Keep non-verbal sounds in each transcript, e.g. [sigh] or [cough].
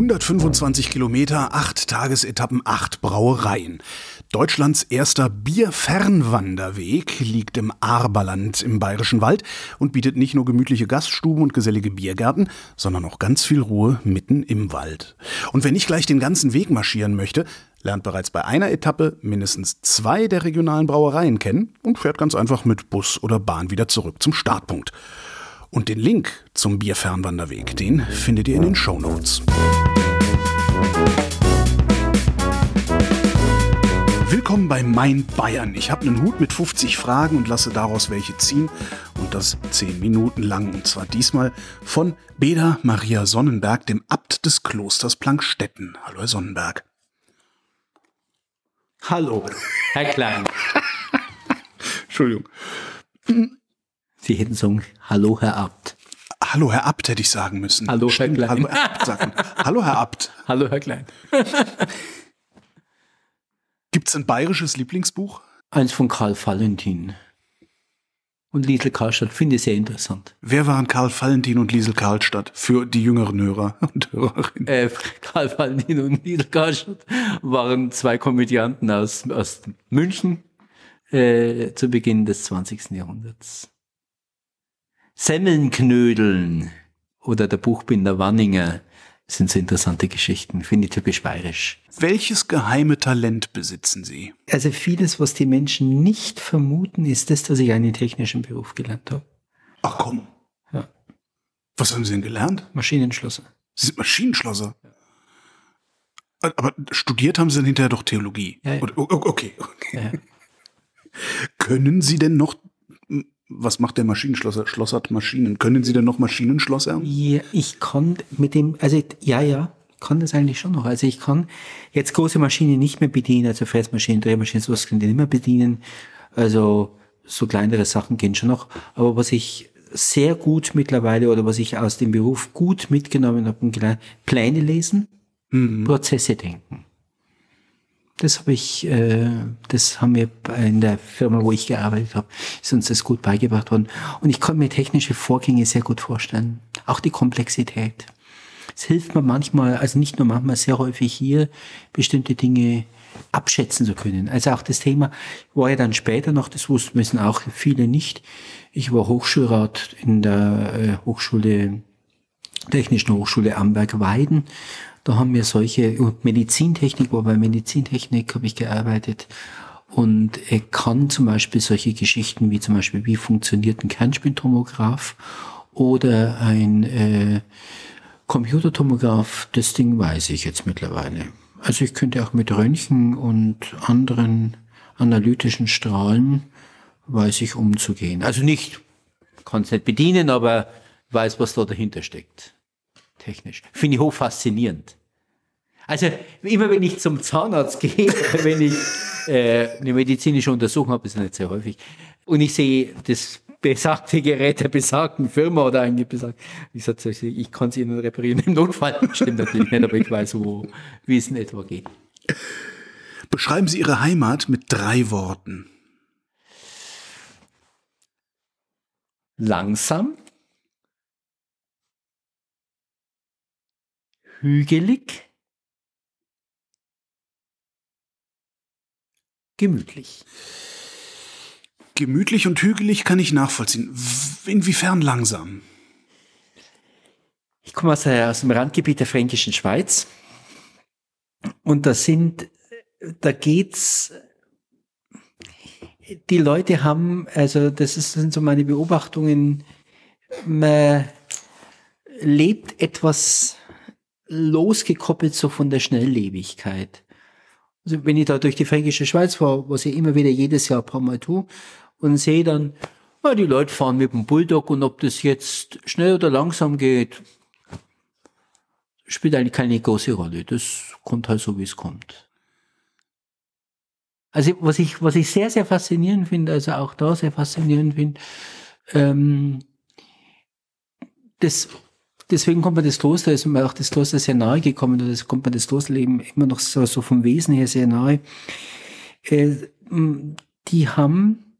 125 Kilometer, acht Tagesetappen, acht Brauereien. Deutschlands erster Bierfernwanderweg liegt im Arberland im Bayerischen Wald und bietet nicht nur gemütliche Gaststuben und gesellige Biergärten, sondern auch ganz viel Ruhe mitten im Wald. Und wer nicht gleich den ganzen Weg marschieren möchte, lernt bereits bei einer Etappe mindestens zwei der regionalen Brauereien kennen und fährt ganz einfach mit Bus oder Bahn wieder zurück zum Startpunkt. Und den Link zum Bierfernwanderweg, den findet ihr in den Show Notes. Willkommen bei Mein Bayern. Ich habe einen Hut mit 50 Fragen und lasse daraus welche ziehen. Und das 10 Minuten lang. Und zwar diesmal von Beda Maria Sonnenberg, dem Abt des Klosters Plankstetten. Hallo, Herr Sonnenberg. Hallo, Herr Klein. [laughs] Entschuldigung. Sie hätten sagen, hallo Herr Abt. Hallo Herr Abt hätte ich sagen müssen. Hallo Herr Stimmt, Klein. Hallo Herr Abt sagen. [laughs] Hallo Herr Abt. Hallo Herr Klein. [laughs] Gibt's ein bayerisches Lieblingsbuch? Eins von Karl Valentin. Und Liesel Karlstadt finde ich sehr interessant. Wer waren Karl Valentin und Liesel Karlstadt für die jüngeren Hörer und Hörerinnen? Äh, Karl Valentin und Liesel Karlstadt waren zwei Komödianten aus, aus München äh, zu Beginn des 20. Jahrhunderts. Semmelnknödeln oder der Buchbinder Wanninger sind so interessante Geschichten, finde ich typisch bayerisch. Welches geheime Talent besitzen Sie? Also vieles, was die Menschen nicht vermuten, ist das, dass ich einen technischen Beruf gelernt habe. Ach komm. Ja. Was haben Sie denn gelernt? Maschinenschlosser. Sie sind Maschinenschlosser. Aber studiert haben Sie dann hinterher doch Theologie. Ja, ja. Okay. okay. Ja. [laughs] Können Sie denn noch, was macht der Maschinenschlosser? Schlossert Maschinen. Können Sie denn noch Maschinenschlosser? Ja, ich kann mit dem, also ja, ja, kann das eigentlich schon noch. Also ich kann jetzt große Maschinen nicht mehr bedienen, also Fräsmaschinen, Drehmaschinen, sowas kann ich nicht mehr bedienen. Also so kleinere Sachen gehen schon noch. Aber was ich sehr gut mittlerweile oder was ich aus dem Beruf gut mitgenommen habe, und gelernt, Pläne lesen, Prozesse denken. Das habe ich, äh, das haben wir in der Firma, wo ich gearbeitet habe, ist uns das gut beigebracht worden. Und ich kann mir technische Vorgänge sehr gut vorstellen. Auch die Komplexität. Es hilft mir manchmal, also nicht nur manchmal, sehr häufig hier, bestimmte Dinge abschätzen zu können. Also auch das Thema war ja dann später noch, das wussten wissen auch viele nicht. Ich war Hochschulrat in der äh, Hochschule Technischen Hochschule Amberg-Weiden. Da haben wir solche, Medizintechnik, war bei Medizintechnik habe ich gearbeitet. Und er kann zum Beispiel solche Geschichten wie zum Beispiel, wie funktioniert ein Kernspintomograph oder ein äh, Computertomograph, das Ding weiß ich jetzt mittlerweile. Also ich könnte auch mit Röntgen und anderen analytischen Strahlen weiß ich umzugehen. Also nicht, kann es nicht bedienen, aber weiß, was da dahinter steckt. Technisch. Finde ich hoch faszinierend. Also immer wenn ich zum Zahnarzt [laughs] gehe, wenn ich äh, eine medizinische Untersuchung habe, ist nicht sehr häufig, und ich sehe das besagte Gerät der besagten Firma oder eigentlich besagt, ich sage, ich kann es Ihnen reparieren im Notfall. [laughs] Stimmt natürlich nicht, aber ich weiß, wo, wie es in etwa geht. Beschreiben Sie Ihre Heimat mit drei Worten. Langsam, hügelig, gemütlich. Gemütlich und hügelig kann ich nachvollziehen. Inwiefern langsam? Ich komme aus, der, aus dem Randgebiet der fränkischen Schweiz und da sind, da geht's, die Leute haben, also das ist, sind so meine Beobachtungen, man lebt etwas losgekoppelt so von der Schnelllebigkeit. Also wenn ich da durch die fränkische Schweiz fahre, was ich immer wieder jedes Jahr ein paar Mal tue, und sehe dann, ja, die Leute fahren mit dem Bulldog und ob das jetzt schnell oder langsam geht, spielt eigentlich keine große Rolle. Das kommt halt so, wie es kommt. Also was ich, was ich sehr, sehr faszinierend finde, also auch da sehr faszinierend finde, ähm, das, deswegen kommt mir das Kloster, ist mir auch das Kloster sehr nahe gekommen, oder das kommt mir das Klosterleben immer noch so, so vom Wesen her sehr nahe. Äh, die haben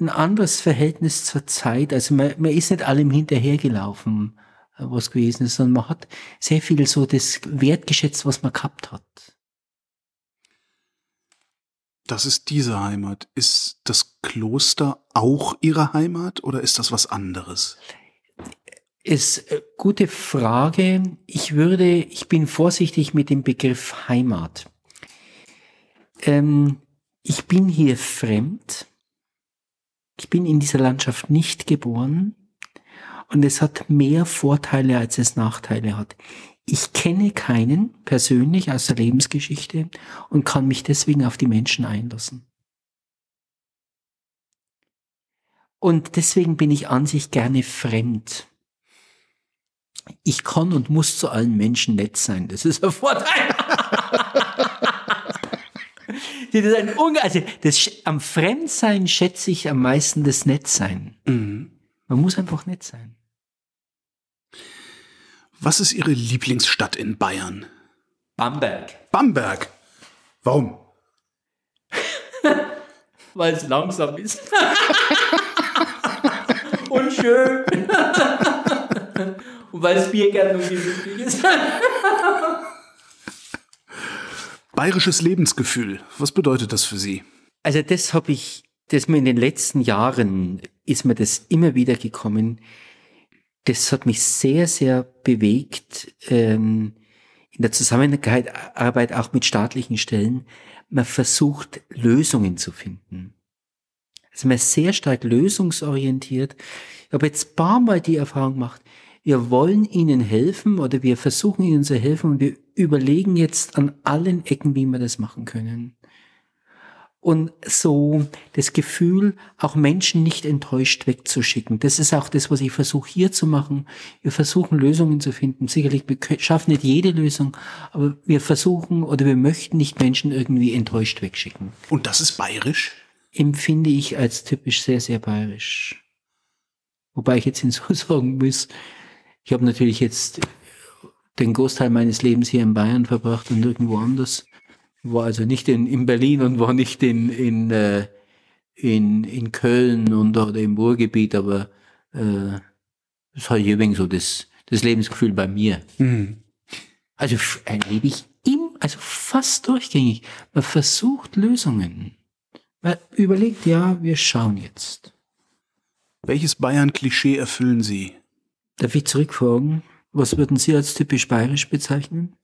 ein anderes Verhältnis zur Zeit. Also man, man ist nicht allem hinterhergelaufen. was gewesen ist, sondern man hat sehr viel so das wertgeschätzt, was man gehabt hat. Das ist diese Heimat. Ist das Kloster auch Ihre Heimat oder ist das was anderes? Ist äh, gute Frage. Ich würde, ich bin vorsichtig mit dem Begriff Heimat. Ähm, ich bin hier fremd. Ich bin in dieser Landschaft nicht geboren. Und es hat mehr Vorteile, als es Nachteile hat. Ich kenne keinen persönlich aus der Lebensgeschichte und kann mich deswegen auf die Menschen einlassen. Und deswegen bin ich an sich gerne fremd. Ich kann und muss zu allen Menschen nett sein. Das ist ein Vorteil. [laughs] das ist ein Unge also das, am Fremdsein schätze ich am meisten das Nettsein. Mhm. Man muss einfach nett sein. Was ist Ihre Lieblingsstadt in Bayern? Bamberg. Bamberg. Warum? [laughs] Weil es langsam ist. [laughs] Und schön. Und weil das Bier gerne nur gemütlich ist. [laughs] Bayerisches Lebensgefühl. Was bedeutet das für Sie? Also das habe ich, das mir in den letzten Jahren ist mir das immer wieder gekommen das hat mich sehr, sehr bewegt ähm, in der Zusammenarbeit auch mit staatlichen Stellen. Man versucht Lösungen zu finden. Also man ist sehr stark lösungsorientiert. Ich habe jetzt paar Mal die Erfahrung gemacht, wir wollen ihnen helfen oder wir versuchen ihnen zu helfen und wir überlegen jetzt an allen Ecken, wie wir das machen können und so das Gefühl, auch Menschen nicht enttäuscht wegzuschicken. Das ist auch das, was ich versuche hier zu machen. Wir versuchen Lösungen zu finden. Sicherlich, wir schaffen nicht jede Lösung, aber wir versuchen oder wir möchten nicht Menschen irgendwie enttäuscht wegschicken. Und das ist bayerisch? Empfinde ich als typisch sehr, sehr bayerisch. Wobei ich jetzt [laughs] hinzusagen muss, ich habe natürlich jetzt den Großteil meines Lebens hier in Bayern verbracht und irgendwo anders war also nicht in, in Berlin und war nicht in, in, äh, in, in Köln und oder im Ruhrgebiet, aber äh, das hat wenig so das, das Lebensgefühl bei mir. Mhm. Also erlebe ich im, also fast durchgängig. Man versucht Lösungen. Man überlegt, ja, wir schauen jetzt. Welches Bayern-Klischee erfüllen Sie? Darf ich zurückfragen? Was würden Sie als typisch bayerisch bezeichnen?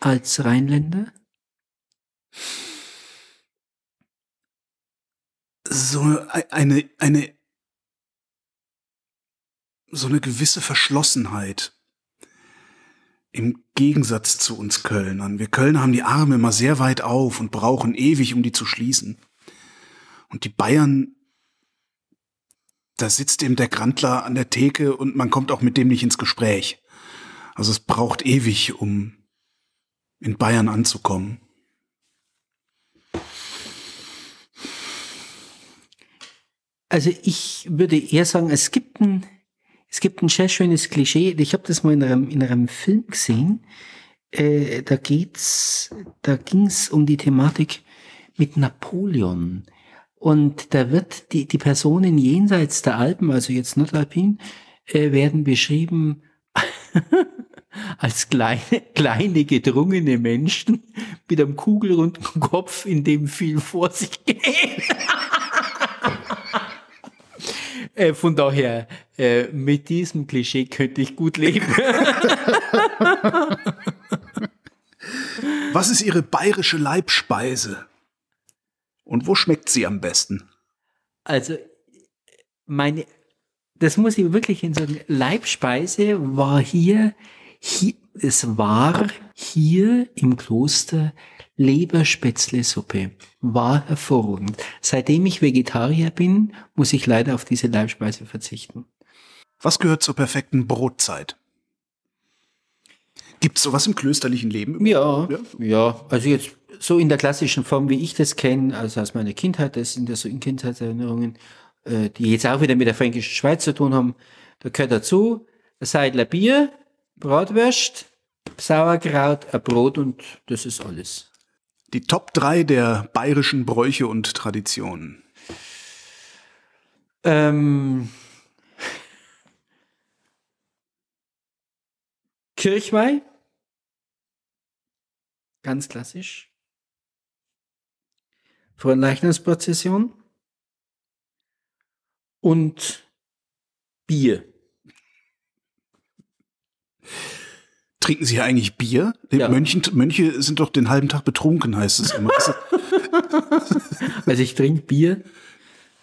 als Rheinländer? So eine, eine, so eine gewisse Verschlossenheit. Im Gegensatz zu uns Kölnern. Wir Kölner haben die Arme immer sehr weit auf und brauchen ewig, um die zu schließen. Und die Bayern, da sitzt eben der Grandler an der Theke und man kommt auch mit dem nicht ins Gespräch. Also es braucht ewig, um in Bayern anzukommen? Also ich würde eher sagen, es gibt ein, es gibt ein sehr schönes Klischee. Ich habe das mal in einem, in einem Film gesehen. Äh, da geht's, da ging's um die Thematik mit Napoleon. Und da wird die, die Personen jenseits der Alpen, also jetzt Nordalpin, äh, werden beschrieben [laughs] als kleine, kleine gedrungene Menschen mit einem kugelrunden Kopf, in dem viel vor sich geht. [laughs] äh, von daher, äh, mit diesem Klischee könnte ich gut leben. [laughs] Was ist Ihre bayerische Leibspeise? Und wo schmeckt sie am besten? Also, meine, das muss ich wirklich sagen, Leibspeise war hier hier, es war hier im Kloster Leberspätzle-Suppe. War hervorragend. Seitdem ich Vegetarier bin, muss ich leider auf diese Leibspeise verzichten. Was gehört zur perfekten Brotzeit? Gibt es sowas im klösterlichen Leben? Ja, ja, ja, also jetzt so in der klassischen Form, wie ich das kenne, also aus meiner Kindheit, das sind ja so in Kindheitserinnerungen, äh, die jetzt auch wieder mit der fränkischen Schweiz zu tun haben, da gehört dazu ein Seidler Bier, Bratwurst, Sauerkraut, ein Brot und das ist alles. Die Top 3 der bayerischen Bräuche und Traditionen. Ähm, Kirchweih. Ganz klassisch. Fronleichnamsprozession. Und Bier. Trinken Sie ja eigentlich Bier? Ja. Mönchen, Mönche sind doch den halben Tag betrunken, heißt es immer. Also [laughs] ich trinke Bier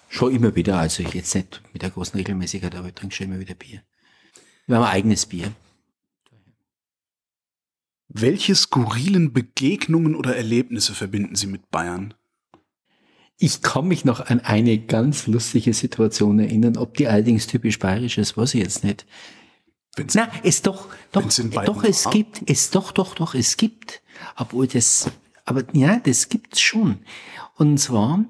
schon immer wieder, also jetzt nicht mit der großen Regelmäßigkeit, aber ich trinke schon immer wieder Bier. Wir haben ein eigenes Bier. Welche skurrilen Begegnungen oder Erlebnisse verbinden Sie mit Bayern? Ich kann mich noch an eine ganz lustige Situation erinnern, ob die allerdings typisch bayerisch ist, weiß ich jetzt nicht. Wenn's- Na, es doch, doch, doch, es war. gibt, es doch, doch, doch, es gibt. Obwohl das, aber ja, das gibt's schon. Und zwar,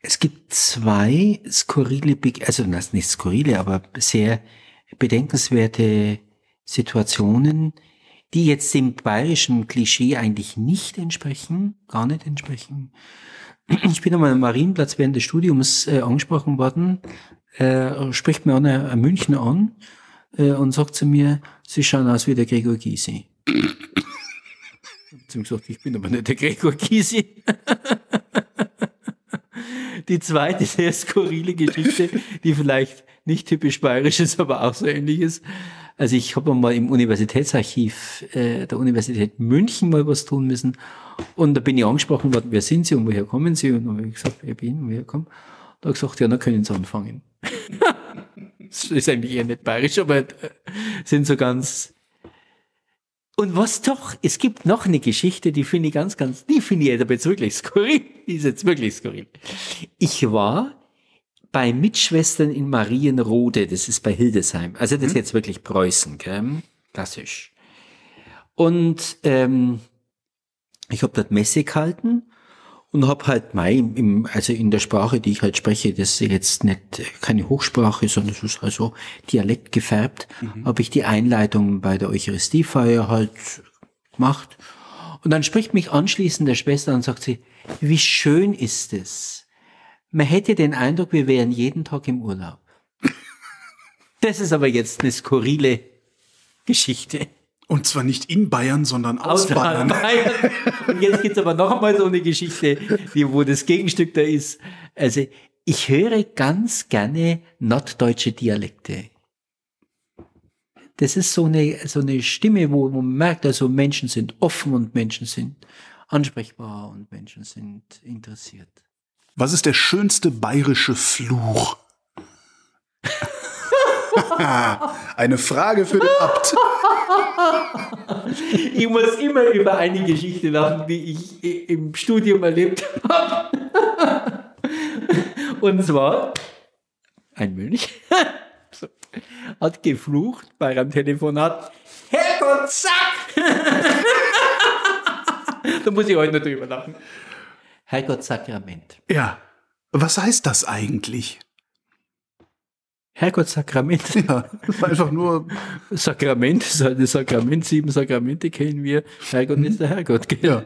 es gibt zwei skurrile, also das nicht skurrile, aber sehr bedenkenswerte Situationen, die jetzt dem bayerischen Klischee eigentlich nicht entsprechen, gar nicht entsprechen. Ich bin einmal am Marienplatz während des Studiums äh, angesprochen worden, äh, spricht mir einer ein Münchner an äh, und sagt zu mir, Sie schauen aus wie der Gregor Gysi. Ich hab zu ihm gesagt, ich bin aber nicht der Gregor Gysi. [laughs] Die zweite sehr skurrile Geschichte, die vielleicht nicht typisch bayerisch ist, aber auch so ähnlich ist. Also ich habe mal im Universitätsarchiv äh, der Universität München mal was tun müssen und da bin ich angesprochen worden, wer sind Sie und woher kommen Sie? Und dann habe ich gesagt, wer bin und woher komme. Da hat er gesagt, ja, dann können Sie anfangen. [laughs] das ist eigentlich eher nicht bayerisch, aber äh, sind so ganz und was doch, es gibt noch eine Geschichte, die finde ich ganz, ganz, die finde ich jetzt wirklich skurril. Die ist jetzt wirklich skurril. Ich war bei Mitschwestern in Marienrode, das ist bei Hildesheim. Also das ist jetzt wirklich Preußen, gell? klassisch. Und ähm, ich habe dort Messe gehalten und habe halt mein, im, also in der Sprache, die ich halt spreche, das ist jetzt nicht keine Hochsprache, sondern es ist also Dialekt gefärbt, habe ich die Einleitung bei der Eucharistiefeier halt gemacht. Und dann spricht mich anschließend der Schwester und sagt sie, wie schön ist es. Man hätte den Eindruck, wir wären jeden Tag im Urlaub. Das ist aber jetzt eine skurrile Geschichte. Und zwar nicht in Bayern, sondern aus, Bayern. Bayern. Und jetzt gibt's aber noch einmal so eine Geschichte, die, wo das Gegenstück da ist. Also ich höre ganz gerne norddeutsche Dialekte. Das ist so eine, so eine Stimme, wo man merkt, also Menschen sind offen und Menschen sind ansprechbar und Menschen sind interessiert. Was ist der schönste bayerische Fluch? [laughs] Eine Frage für den Abt. [laughs] Ich muss immer über eine Geschichte lachen, die ich i- im Studium erlebt habe. [laughs] Und zwar, ein Mönch hat geflucht bei einem Telefonat. Herrgott, zack! da muss ich heute noch drüber lachen. Herrgott Sakrament. Ja. Was heißt das eigentlich? Herrgott Sakrament. Ja, einfach nur, [laughs] Sakrament halt das Sakrament. Sieben Sakramente kennen wir. Herrgott ist der Herrgott. Gell? ja.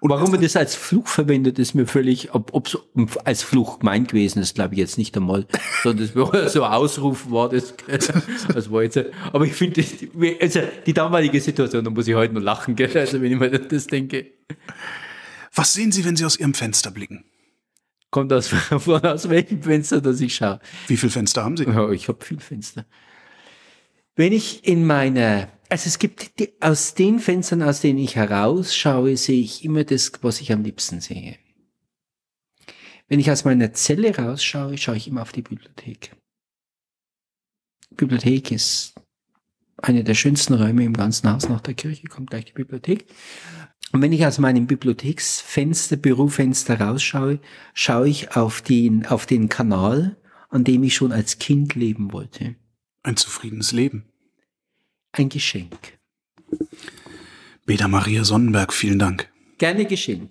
Und Warum man das als Fluch verwendet, ist mir völlig, ob ob's als Fluch gemeint gewesen ist, glaube ich jetzt nicht einmal, sondern das war [laughs] so ein Ausruf war das, das war jetzt, aber ich finde, also die damalige Situation, da muss ich heute noch lachen, gell? also wenn ich mir das denke, Was sehen Sie, wenn Sie aus Ihrem Fenster blicken? kommt aus, [laughs] von aus welchem Fenster, dass ich schaue. Wie viele Fenster haben Sie? Ja, ich habe viel Fenster. Wenn ich in meiner, also es gibt die, aus den Fenstern, aus denen ich herausschaue, sehe ich immer das, was ich am liebsten sehe. Wenn ich aus meiner Zelle rausschaue, schaue ich immer auf die Bibliothek. Bibliothek ist einer der schönsten Räume im ganzen Haus nach der Kirche, kommt gleich die Bibliothek. Und wenn ich aus meinem Bibliotheksfenster, Bürofenster rausschaue, schaue ich auf den, auf den Kanal, an dem ich schon als Kind leben wollte. Ein zufriedenes Leben. Ein Geschenk. Beda Maria Sonnenberg, vielen Dank. Gerne geschehen.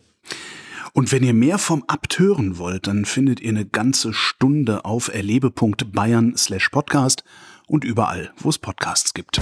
Und wenn ihr mehr vom Abt hören wollt, dann findet ihr eine ganze Stunde auf erlebe.bayern slash podcast und überall, wo es Podcasts gibt.